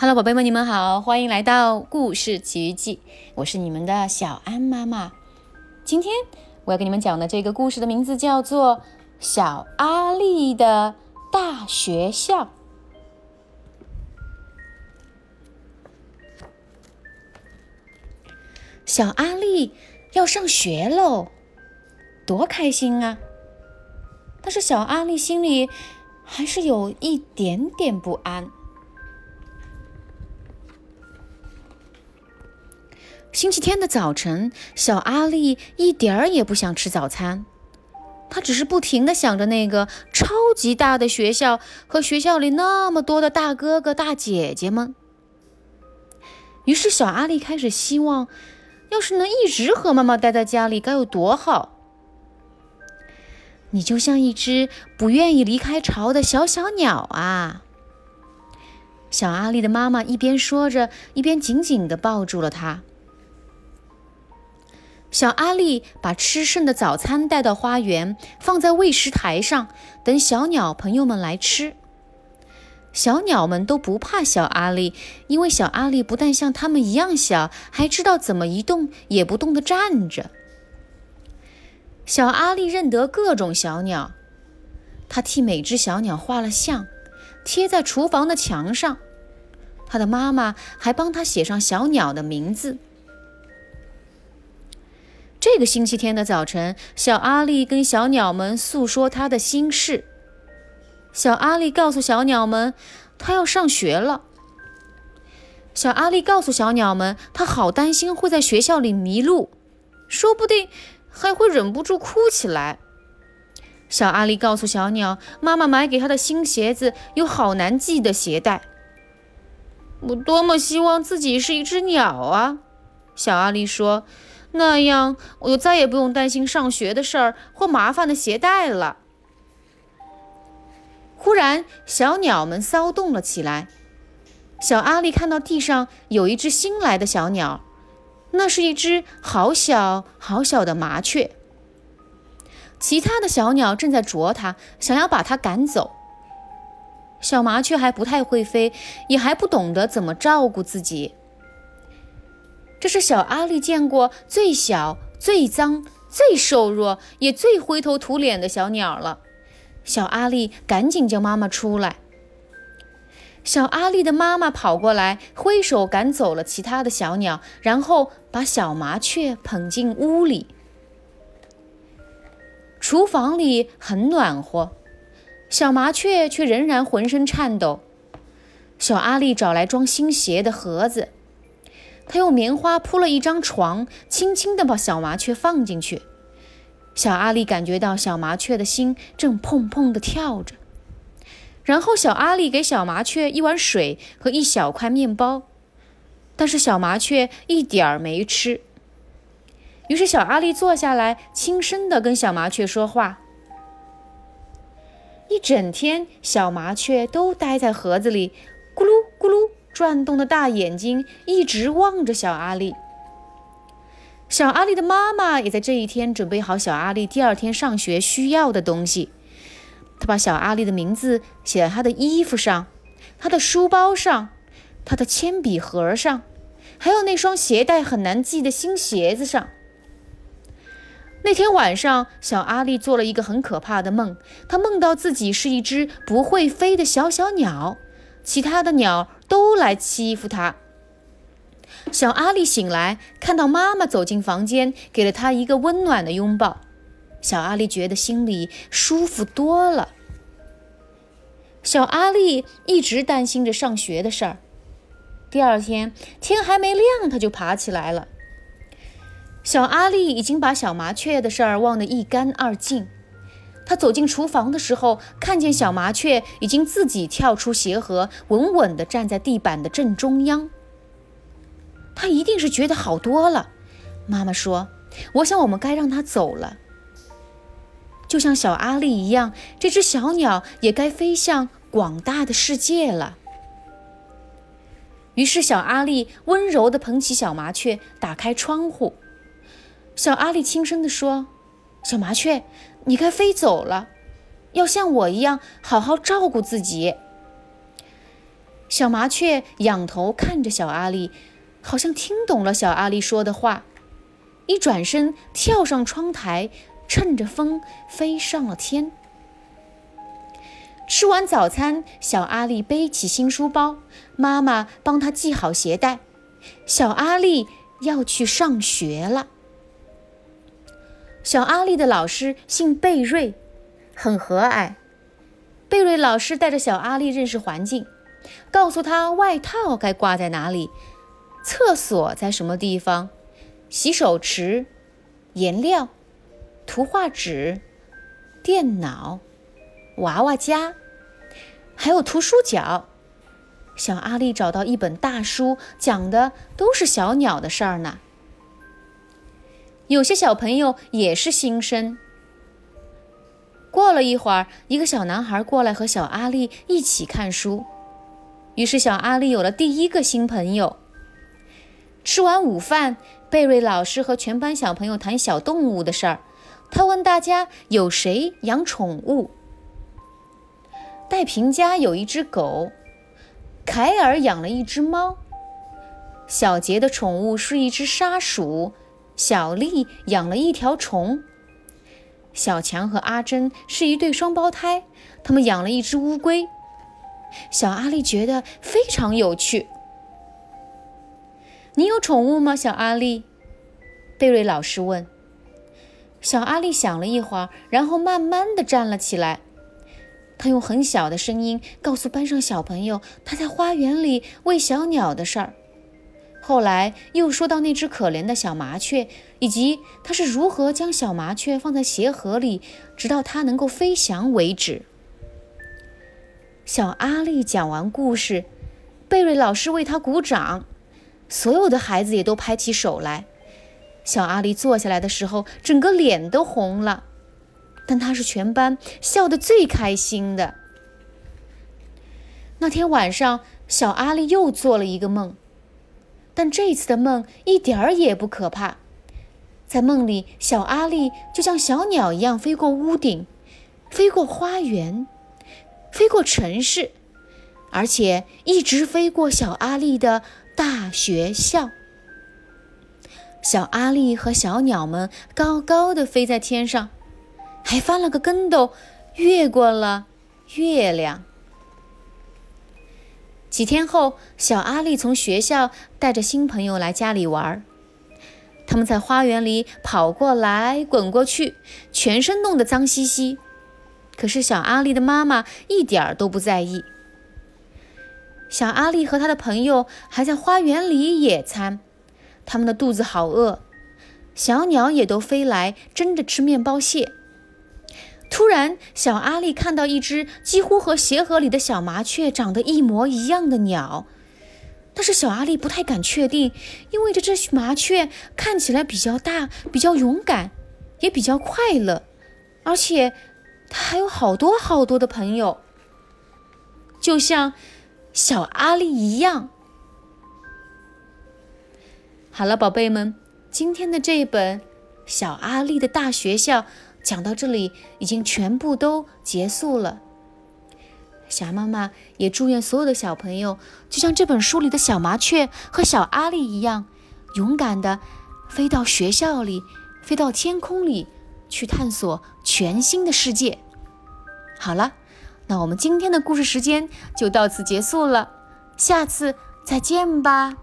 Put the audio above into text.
Hello，宝贝们，你们好，欢迎来到故事奇遇记，我是你们的小安妈妈。今天我要给你们讲的这个故事的名字叫做《小阿力的大学校》。小阿力要上学喽，多开心啊！但是小阿力心里还是有一点点不安。星期天的早晨，小阿力一点儿也不想吃早餐，他只是不停地想着那个超级大的学校和学校里那么多的大哥哥大姐姐们。于是，小阿力开始希望，要是能一直和妈妈待在家里，该有多好！你就像一只不愿意离开巢的小小鸟啊！小阿力的妈妈一边说着，一边紧紧地抱住了他。小阿力把吃剩的早餐带到花园，放在喂食台上，等小鸟朋友们来吃。小鸟们都不怕小阿力，因为小阿力不但像它们一样小，还知道怎么一动也不动地站着。小阿力认得各种小鸟，他替每只小鸟画了像，贴在厨房的墙上。他的妈妈还帮他写上小鸟的名字。这个星期天的早晨，小阿力跟小鸟们诉说他的心事。小阿力告诉小鸟们，他要上学了。小阿力告诉小鸟们，他好担心会在学校里迷路，说不定还会忍不住哭起来。小阿力告诉小鸟，妈妈买给他的新鞋子有好难系的鞋带。我多么希望自己是一只鸟啊！小阿力说。那样，我就再也不用担心上学的事儿或麻烦的鞋带了。忽然，小鸟们骚动了起来。小阿力看到地上有一只新来的小鸟，那是一只好小好小的麻雀。其他的小鸟正在啄它，想要把它赶走。小麻雀还不太会飞，也还不懂得怎么照顾自己。这是小阿力见过最小、最脏、最瘦弱，也最灰头土脸的小鸟了。小阿力赶紧叫妈妈出来。小阿力的妈妈跑过来，挥手赶走了其他的小鸟，然后把小麻雀捧进屋里。厨房里很暖和，小麻雀却仍然浑身颤抖。小阿力找来装新鞋的盒子。他用棉花铺了一张床，轻轻地把小麻雀放进去。小阿力感觉到小麻雀的心正砰砰地跳着。然后，小阿力给小麻雀一碗水和一小块面包，但是小麻雀一点儿没吃。于是，小阿力坐下来，轻声地跟小麻雀说话。一整天，小麻雀都待在盒子里，咕噜咕噜。转动的大眼睛一直望着小阿力。小阿力的妈妈也在这一天准备好小阿力第二天上学需要的东西。她把小阿力的名字写在他的衣服上、他的书包上、他的铅笔盒上，还有那双鞋带很难系的新鞋子上。那天晚上，小阿力做了一个很可怕的梦。他梦到自己是一只不会飞的小小鸟。其他的鸟都来欺负他。小阿力醒来，看到妈妈走进房间，给了他一个温暖的拥抱。小阿力觉得心里舒服多了。小阿力一直担心着上学的事儿。第二天天还没亮，他就爬起来了。小阿力已经把小麻雀的事儿忘得一干二净。他走进厨房的时候，看见小麻雀已经自己跳出鞋盒，稳稳地站在地板的正中央。他一定是觉得好多了。妈妈说：“我想我们该让它走了，就像小阿力一样，这只小鸟也该飞向广大的世界了。”于是，小阿力温柔地捧起小麻雀，打开窗户。小阿力轻声地说：“小麻雀。”你该飞走了，要像我一样好好照顾自己。小麻雀仰头看着小阿力，好像听懂了小阿力说的话，一转身跳上窗台，趁着风飞上了天。吃完早餐，小阿力背起新书包，妈妈帮他系好鞋带。小阿力要去上学了。小阿力的老师姓贝瑞，很和蔼。贝瑞老师带着小阿力认识环境，告诉他外套该挂在哪里，厕所在什么地方，洗手池、颜料、图画纸、电脑、娃娃家，还有图书角。小阿力找到一本大书，讲的都是小鸟的事儿呢。有些小朋友也是新生。过了一会儿，一个小男孩过来和小阿力一起看书，于是小阿力有了第一个新朋友。吃完午饭，贝瑞老师和全班小朋友谈小动物的事儿。他问大家有谁养宠物？戴平家有一只狗，凯尔养了一只猫，小杰的宠物是一只沙鼠。小丽养了一条虫，小强和阿珍是一对双胞胎，他们养了一只乌龟。小阿丽觉得非常有趣。你有宠物吗，小阿丽？贝瑞老师问。小阿丽想了一会儿，然后慢慢的站了起来。他用很小的声音告诉班上小朋友他在花园里喂小鸟的事儿。后来又说到那只可怜的小麻雀，以及他是如何将小麻雀放在鞋盒里，直到它能够飞翔为止。小阿力讲完故事，贝瑞老师为他鼓掌，所有的孩子也都拍起手来。小阿力坐下来的时候，整个脸都红了，但他是全班笑得最开心的。那天晚上，小阿力又做了一个梦。但这次的梦一点儿也不可怕，在梦里，小阿力就像小鸟一样飞过屋顶，飞过花园，飞过城市，而且一直飞过小阿力的大学校。小阿力和小鸟们高高的飞在天上，还翻了个跟斗，越过了月亮。几天后，小阿力从学校带着新朋友来家里玩儿。他们在花园里跑过来滚过去，全身弄得脏兮兮。可是小阿力的妈妈一点儿都不在意。小阿力和他的朋友还在花园里野餐，他们的肚子好饿。小鸟也都飞来争着吃面包屑。突然，小阿力看到一只几乎和鞋盒里的小麻雀长得一模一样的鸟，但是小阿力不太敢确定，因为这只麻雀看起来比较大、比较勇敢，也比较快乐，而且它还有好多好多的朋友，就像小阿力一样。好了，宝贝们，今天的这一本《小阿力的大学校》。讲到这里，已经全部都结束了。小妈妈也祝愿所有的小朋友，就像这本书里的小麻雀和小阿力一样，勇敢的飞到学校里，飞到天空里，去探索全新的世界。好了，那我们今天的故事时间就到此结束了，下次再见吧。